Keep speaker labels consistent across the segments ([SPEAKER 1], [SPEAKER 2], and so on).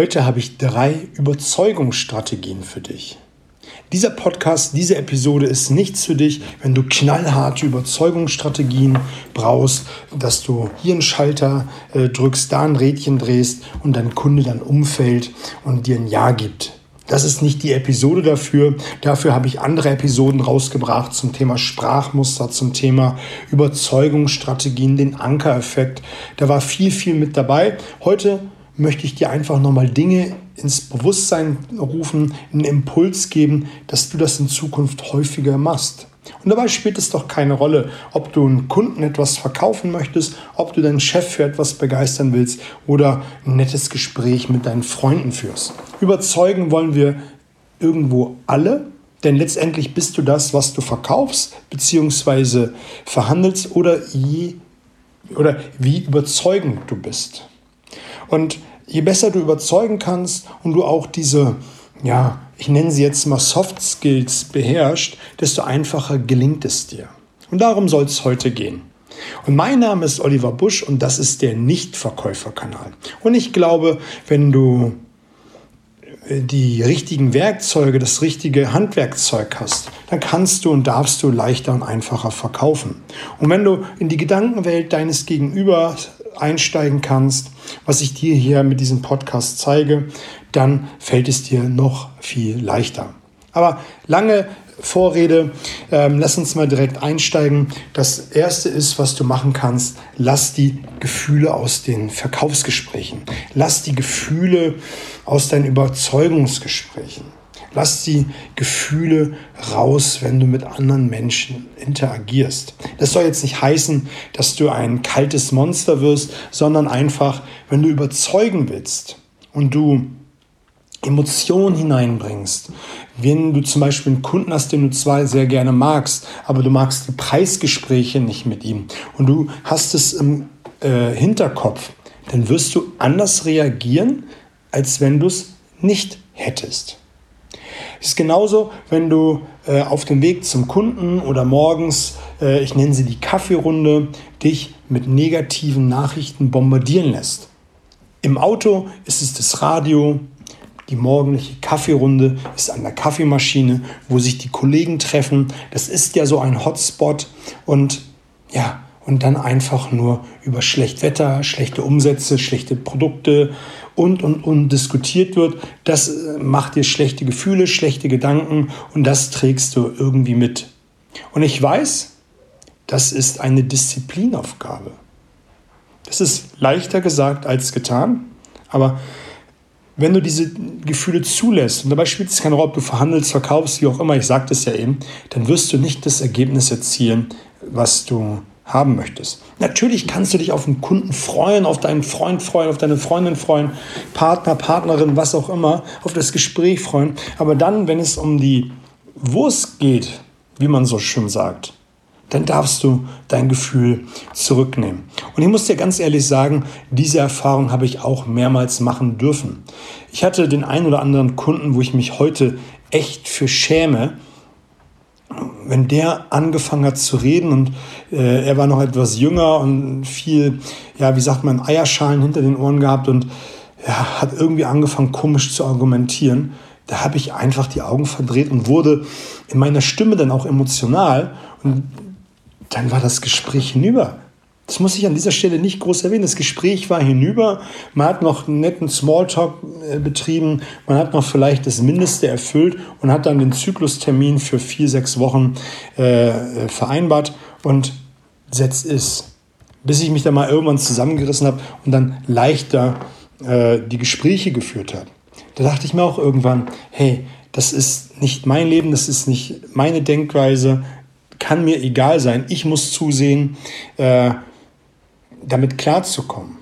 [SPEAKER 1] Heute habe ich drei Überzeugungsstrategien für dich. Dieser Podcast, diese Episode ist nichts für dich, wenn du knallharte Überzeugungsstrategien brauchst, dass du hier einen Schalter äh, drückst, da ein Rädchen drehst und dein Kunde dann umfällt und dir ein Ja gibt. Das ist nicht die Episode dafür. Dafür habe ich andere Episoden rausgebracht zum Thema Sprachmuster, zum Thema Überzeugungsstrategien, den Ankereffekt. Da war viel, viel mit dabei. Heute möchte ich dir einfach nochmal Dinge ins Bewusstsein rufen, einen Impuls geben, dass du das in Zukunft häufiger machst. Und dabei spielt es doch keine Rolle, ob du einen Kunden etwas verkaufen möchtest, ob du deinen Chef für etwas begeistern willst oder ein nettes Gespräch mit deinen Freunden führst. Überzeugen wollen wir irgendwo alle, denn letztendlich bist du das, was du verkaufst bzw. verhandelst oder, je, oder wie überzeugend du bist. Und je besser du überzeugen kannst und du auch diese, ja, ich nenne sie jetzt mal Soft Skills beherrscht, desto einfacher gelingt es dir. Und darum soll es heute gehen. Und mein Name ist Oliver Busch und das ist der Nichtverkäuferkanal. Und ich glaube, wenn du äh, die richtigen Werkzeuge, das richtige Handwerkzeug hast, dann kannst du und darfst du leichter und einfacher verkaufen. Und wenn du in die Gedankenwelt deines Gegenübers einsteigen kannst, was ich dir hier mit diesem Podcast zeige, dann fällt es dir noch viel leichter. Aber lange Vorrede, ähm, lass uns mal direkt einsteigen. Das erste ist, was du machen kannst, lass die Gefühle aus den Verkaufsgesprächen, lass die Gefühle aus deinen Überzeugungsgesprächen. Lass die Gefühle raus, wenn du mit anderen Menschen interagierst. Das soll jetzt nicht heißen, dass du ein kaltes Monster wirst, sondern einfach, wenn du überzeugen willst und du Emotionen hineinbringst. Wenn du zum Beispiel einen Kunden hast, den du zwar sehr gerne magst, aber du magst die Preisgespräche nicht mit ihm und du hast es im äh, Hinterkopf, dann wirst du anders reagieren, als wenn du es nicht hättest. Ist genauso, wenn du äh, auf dem Weg zum Kunden oder morgens, äh, ich nenne sie die Kaffeerunde, dich mit negativen Nachrichten bombardieren lässt. Im Auto ist es das Radio, die morgendliche Kaffeerunde ist an der Kaffeemaschine, wo sich die Kollegen treffen. Das ist ja so ein Hotspot und ja, und dann einfach nur über Schlechtwetter, schlechte Umsätze, schlechte Produkte und, und, und diskutiert wird. Das äh, macht dir schlechte Gefühle, schlechte Gedanken und das trägst du irgendwie mit. Und ich weiß, das ist eine Disziplinaufgabe. Das ist leichter gesagt als getan, aber wenn du diese Gefühle zulässt, und dabei spielt es keine Rolle, ob du verhandelst, verkaufst, wie auch immer, ich sagte es ja eben, dann wirst du nicht das Ergebnis erzielen, was du haben möchtest. Natürlich kannst du dich auf einen Kunden freuen, auf deinen Freund freuen, auf deine Freundin freuen, Partner, Partnerin, was auch immer, auf das Gespräch freuen. Aber dann, wenn es um die Wurst geht, wie man so schön sagt, dann darfst du dein Gefühl zurücknehmen. Und ich muss dir ganz ehrlich sagen, diese Erfahrung habe ich auch mehrmals machen dürfen. Ich hatte den einen oder anderen Kunden, wo ich mich heute echt für schäme, wenn der angefangen hat zu reden und äh, er war noch etwas jünger und viel, ja, wie sagt man, Eierschalen hinter den Ohren gehabt und ja, hat irgendwie angefangen komisch zu argumentieren, da habe ich einfach die Augen verdreht und wurde in meiner Stimme dann auch emotional und dann war das Gespräch hinüber. Das muss ich an dieser Stelle nicht groß erwähnen. Das Gespräch war hinüber. Man hat noch einen netten Smalltalk äh, betrieben. Man hat noch vielleicht das Mindeste erfüllt und hat dann den Zyklustermin für vier, sechs Wochen äh, vereinbart. Und setzt ist. Bis ich mich dann mal irgendwann zusammengerissen habe und dann leichter äh, die Gespräche geführt habe. Da dachte ich mir auch irgendwann, hey, das ist nicht mein Leben, das ist nicht meine Denkweise, kann mir egal sein. Ich muss zusehen, äh, damit klarzukommen.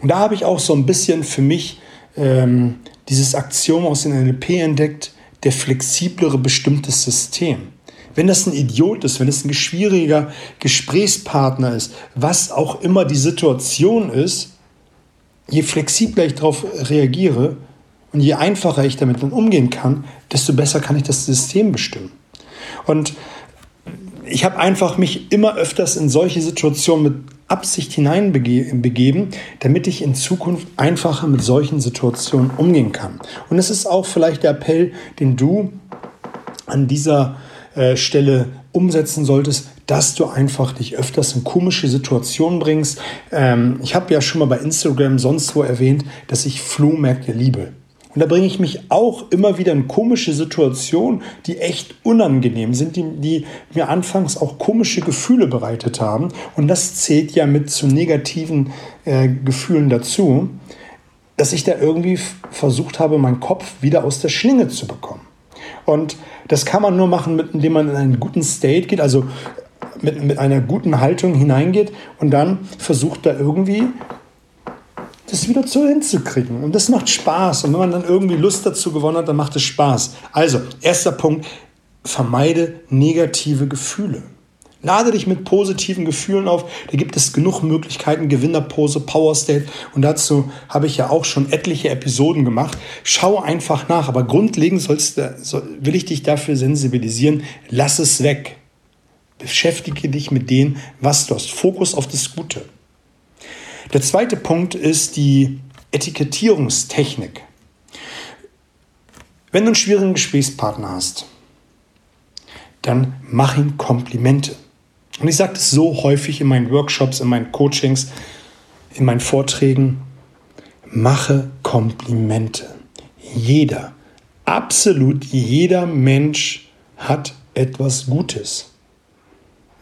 [SPEAKER 1] Und da habe ich auch so ein bisschen für mich ähm, dieses Axiom aus dem NLP entdeckt, der flexiblere bestimmte System. Wenn das ein Idiot ist, wenn es ein schwieriger Gesprächspartner ist, was auch immer die Situation ist, je flexibler ich darauf reagiere und je einfacher ich damit dann umgehen kann, desto besser kann ich das System bestimmen. Und ich habe einfach mich immer öfters in solche Situationen mit Absicht hineinbegeben, damit ich in Zukunft einfacher mit solchen Situationen umgehen kann. Und es ist auch vielleicht der Appell, den du an dieser äh, Stelle umsetzen solltest, dass du einfach dich öfters in komische Situationen bringst. Ähm, ich habe ja schon mal bei Instagram sonst wo erwähnt, dass ich Flohmärkte liebe. Und da bringe ich mich auch immer wieder in komische Situationen, die echt unangenehm sind, die, die, mir anfangs auch komische Gefühle bereitet haben. Und das zählt ja mit zu negativen äh, Gefühlen dazu, dass ich da irgendwie versucht habe, meinen Kopf wieder aus der Schlinge zu bekommen. Und das kann man nur machen, indem man in einen guten State geht, also mit, mit einer guten Haltung hineingeht und dann versucht da irgendwie das wieder zu hinzukriegen. Und das macht Spaß. Und wenn man dann irgendwie Lust dazu gewonnen hat, dann macht es Spaß. Also, erster Punkt, vermeide negative Gefühle. Lade dich mit positiven Gefühlen auf. Da gibt es genug Möglichkeiten, Gewinnerpose, Power State. Und dazu habe ich ja auch schon etliche Episoden gemacht. Schau einfach nach. Aber grundlegend sollst, will ich dich dafür sensibilisieren. Lass es weg. Beschäftige dich mit dem, was du hast. Fokus auf das Gute. Der zweite Punkt ist die Etikettierungstechnik. Wenn du einen schwierigen Gesprächspartner hast, dann mach ihm Komplimente. Und ich sage das so häufig in meinen Workshops, in meinen Coachings, in meinen Vorträgen. Mache Komplimente. Jeder, absolut jeder Mensch hat etwas Gutes.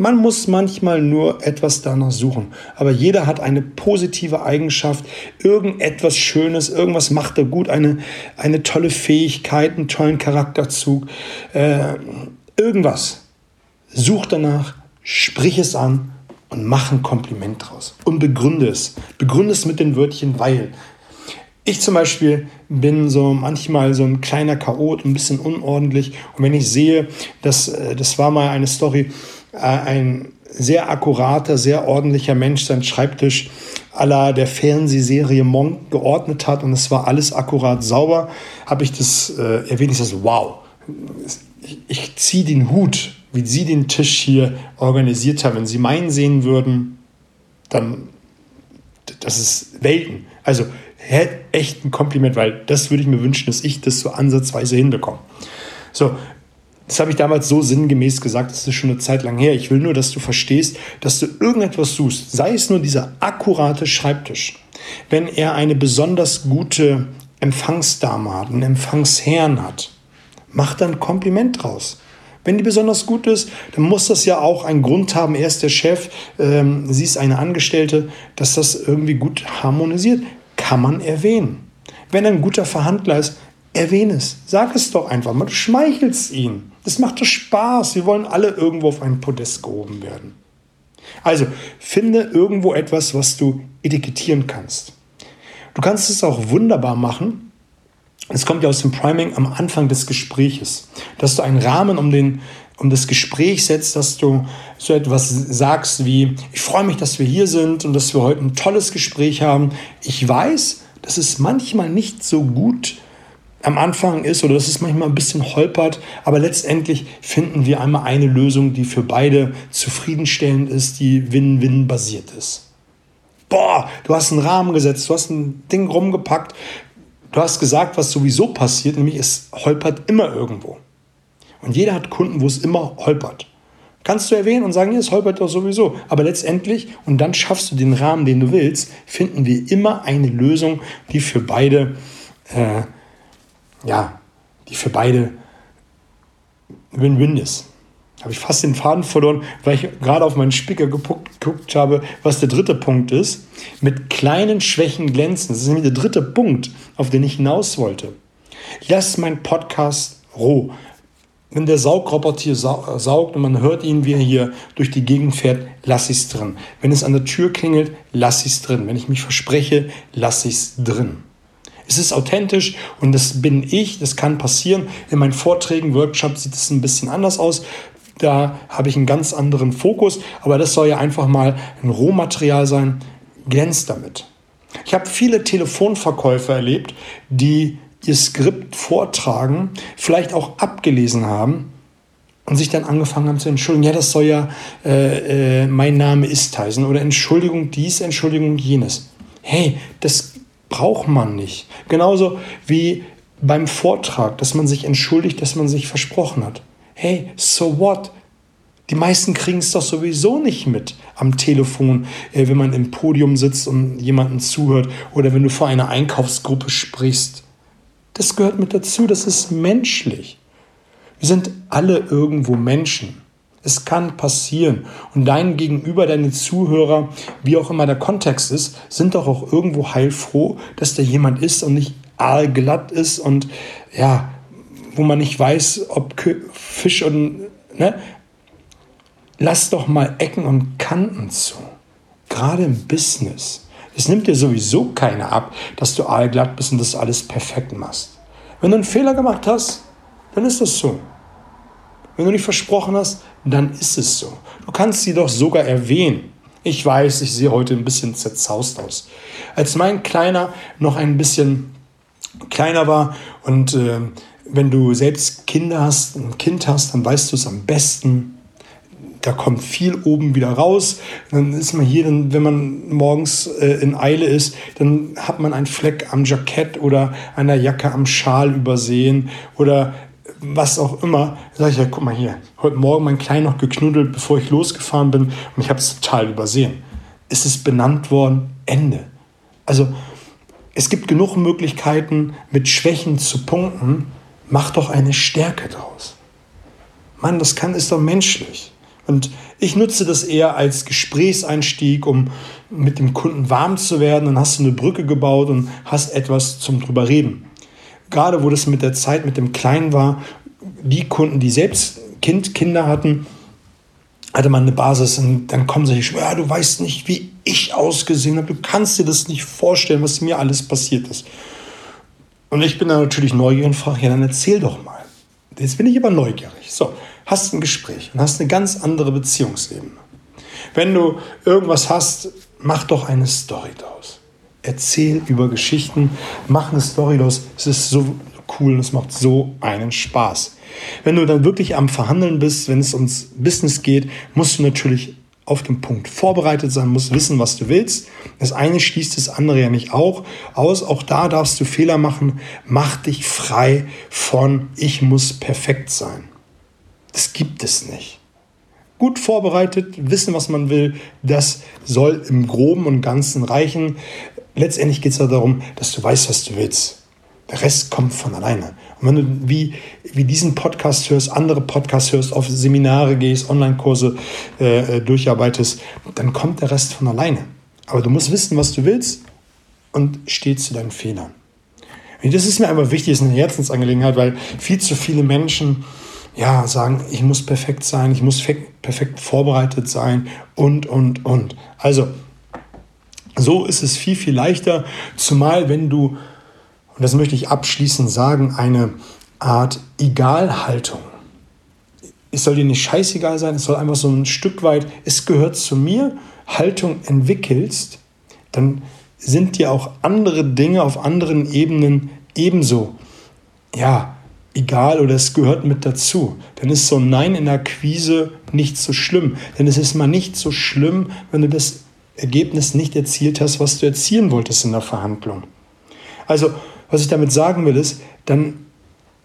[SPEAKER 1] Man muss manchmal nur etwas danach suchen. Aber jeder hat eine positive Eigenschaft, irgendetwas Schönes, irgendwas macht er gut, eine, eine tolle Fähigkeit, einen tollen Charakterzug, äh, irgendwas. Such danach, sprich es an und mach ein Kompliment draus. Und begründe es. Begründe es mit den Wörtchen weil. Ich zum Beispiel bin so manchmal so ein kleiner Chaot, ein bisschen unordentlich. Und wenn ich sehe, dass äh, das war mal eine Story, ein sehr akkurater, sehr ordentlicher Mensch seinen Schreibtisch aller der Fernsehserie Monk geordnet hat und es war alles akkurat sauber, habe ich das äh, erwähnt. Ich sage, wow, ich, ich ziehe den Hut, wie Sie den Tisch hier organisiert haben. Wenn Sie meinen sehen würden, dann, das ist Welten. Also echt ein Kompliment, weil das würde ich mir wünschen, dass ich das so ansatzweise hinbekomme. So, das habe ich damals so sinngemäß gesagt, das ist schon eine Zeit lang her. Ich will nur, dass du verstehst, dass du irgendetwas suchst, sei es nur dieser akkurate Schreibtisch. Wenn er eine besonders gute Empfangsdame hat, einen Empfangsherrn hat, mach dann Kompliment draus. Wenn die besonders gut ist, dann muss das ja auch einen Grund haben. Er ist der Chef, ähm, sie ist eine Angestellte, dass das irgendwie gut harmonisiert. Kann man erwähnen. Wenn er ein guter Verhandler ist, erwähne es. Sag es doch einfach mal. Du schmeichelst ihn. Das macht doch Spaß. Wir wollen alle irgendwo auf ein Podest gehoben werden. Also, finde irgendwo etwas, was du etikettieren kannst. Du kannst es auch wunderbar machen. Es kommt ja aus dem Priming am Anfang des Gespräches, dass du einen Rahmen um, den, um das Gespräch setzt, dass du so etwas sagst wie, ich freue mich, dass wir hier sind und dass wir heute ein tolles Gespräch haben. Ich weiß, dass es manchmal nicht so gut am Anfang ist oder dass es manchmal ein bisschen holpert, aber letztendlich finden wir einmal eine Lösung, die für beide zufriedenstellend ist, die Win-Win basiert ist. Boah, du hast einen Rahmen gesetzt, du hast ein Ding rumgepackt, du hast gesagt, was sowieso passiert, nämlich es holpert immer irgendwo. Und jeder hat Kunden, wo es immer holpert. Kannst du erwähnen und sagen, ja, es holpert doch sowieso. Aber letztendlich, und dann schaffst du den Rahmen, den du willst, finden wir immer eine Lösung, die für beide äh, ja, die für beide Win-Win ist. Habe ich fast den Faden verloren, weil ich gerade auf meinen Spicker geguckt habe, was der dritte Punkt ist. Mit kleinen Schwächen glänzen. Das ist nämlich der dritte Punkt, auf den ich hinaus wollte. Lass meinen Podcast roh. Wenn der Saugroboter hier saugt und man hört ihn, wie er hier durch die Gegend fährt, lass ich es drin. Wenn es an der Tür klingelt, lass ich es drin. Wenn ich mich verspreche, lass ich es drin. Es ist authentisch und das bin ich, das kann passieren. In meinen Vorträgen, Workshops sieht es ein bisschen anders aus. Da habe ich einen ganz anderen Fokus, aber das soll ja einfach mal ein Rohmaterial sein. Glänzt damit. Ich habe viele Telefonverkäufer erlebt, die ihr Skript vortragen, vielleicht auch abgelesen haben und sich dann angefangen haben zu entschuldigen. Ja, das soll ja, äh, äh, mein Name ist Tyson oder Entschuldigung dies, Entschuldigung jenes. Hey, das braucht man nicht. Genauso wie beim Vortrag, dass man sich entschuldigt, dass man sich versprochen hat. Hey, so what? Die meisten kriegen es doch sowieso nicht mit am Telefon, äh, wenn man im Podium sitzt und jemanden zuhört oder wenn du vor einer Einkaufsgruppe sprichst. Das gehört mit dazu, das ist menschlich. Wir sind alle irgendwo Menschen. Es kann passieren. Und dein Gegenüber, deine Zuhörer, wie auch immer der Kontext ist, sind doch auch irgendwo heilfroh, dass da jemand ist und nicht aalglatt ist und ja, wo man nicht weiß, ob Fisch und. Ne? Lass doch mal Ecken und Kanten zu. Gerade im Business. Es nimmt dir sowieso keiner ab, dass du aalglatt bist und das alles perfekt machst. Wenn du einen Fehler gemacht hast, dann ist das so. Wenn du nicht versprochen hast, dann ist es so. Du kannst sie doch sogar erwähnen. Ich weiß, ich sehe heute ein bisschen zerzaust aus. Als mein Kleiner noch ein bisschen kleiner war und äh, wenn du selbst Kinder hast, ein Kind hast, dann weißt du es am besten. Da kommt viel oben wieder raus. Dann ist man hier, wenn man morgens äh, in Eile ist, dann hat man einen Fleck am Jackett oder einer Jacke am Schal übersehen oder was auch immer. Da sage ich ja, guck mal hier, heute Morgen mein Klein noch geknuddelt, bevor ich losgefahren bin und ich habe es total übersehen. Ist es benannt worden? Ende. Also es gibt genug Möglichkeiten, mit Schwächen zu punkten. Mach doch eine Stärke draus. Mann, das kann, ist doch menschlich. Und ich nutze das eher als Gesprächseinstieg, um mit dem Kunden warm zu werden. Dann hast du eine Brücke gebaut und hast etwas zum drüber reden. Gerade wo das mit der Zeit mit dem Kleinen war, die Kunden, die selbst kind, Kinder hatten, hatte man eine Basis und dann kommen sie, ja, du weißt nicht, wie ich ausgesehen habe, du kannst dir das nicht vorstellen, was mir alles passiert ist. Und ich bin dann natürlich neugierig und frage, ja, dann erzähl doch mal. Jetzt bin ich aber neugierig. So, hast ein Gespräch und hast eine ganz andere Beziehungsebene. Wenn du irgendwas hast, mach doch eine Story daraus. Erzähl über Geschichten, mach eine Story daraus. Es ist so cool und es macht so einen Spaß. Wenn du dann wirklich am Verhandeln bist, wenn es ums Business geht, musst du natürlich auf den Punkt vorbereitet sein, musst wissen, was du willst. Das eine schließt das andere ja nicht auch aus. Auch da darfst du Fehler machen. Mach dich frei von ich muss perfekt sein. Das gibt es nicht. Gut vorbereitet, wissen, was man will, das soll im Groben und Ganzen reichen. Letztendlich geht es darum, dass du weißt, was du willst. Der Rest kommt von alleine. Und wenn du wie, wie diesen Podcast hörst, andere Podcasts hörst, auf Seminare gehst, Online-Kurse äh, äh, durcharbeitest, dann kommt der Rest von alleine. Aber du musst wissen, was du willst und stehst zu deinen Fehlern. Das ist mir einfach wichtig, ist eine Herzensangelegenheit, weil viel zu viele Menschen ja, sagen, ich muss perfekt sein, ich muss perfekt vorbereitet sein und, und, und. Also, so ist es viel, viel leichter, zumal wenn du und das möchte ich abschließend sagen, eine Art Egalhaltung. Es soll dir nicht scheißegal sein, es soll einfach so ein Stück weit, es gehört zu mir, Haltung entwickelst, dann sind dir auch andere Dinge auf anderen Ebenen ebenso, ja, egal oder es gehört mit dazu. Dann ist so ein Nein in der Quise nicht so schlimm. Denn es ist mal nicht so schlimm, wenn du das Ergebnis nicht erzielt hast, was du erzielen wolltest in der Verhandlung. Also was ich damit sagen will, ist, dann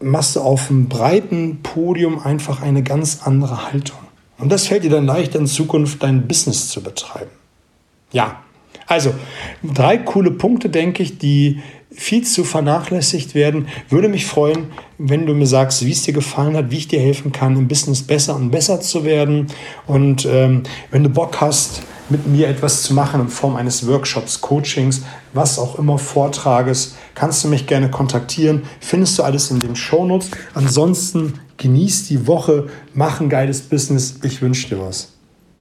[SPEAKER 1] machst du auf einem breiten Podium einfach eine ganz andere Haltung. Und das fällt dir dann leichter in Zukunft, dein Business zu betreiben. Ja, also drei coole Punkte, denke ich, die viel zu vernachlässigt werden. Würde mich freuen, wenn du mir sagst, wie es dir gefallen hat, wie ich dir helfen kann, im Business besser und besser zu werden. Und ähm, wenn du Bock hast, mit mir etwas zu machen in Form eines Workshops, Coachings, was auch immer, Vortrages, kannst du mich gerne kontaktieren. Findest du alles in den Shownotes. Ansonsten genieß die Woche, mach ein geiles Business. Ich wünsche dir was.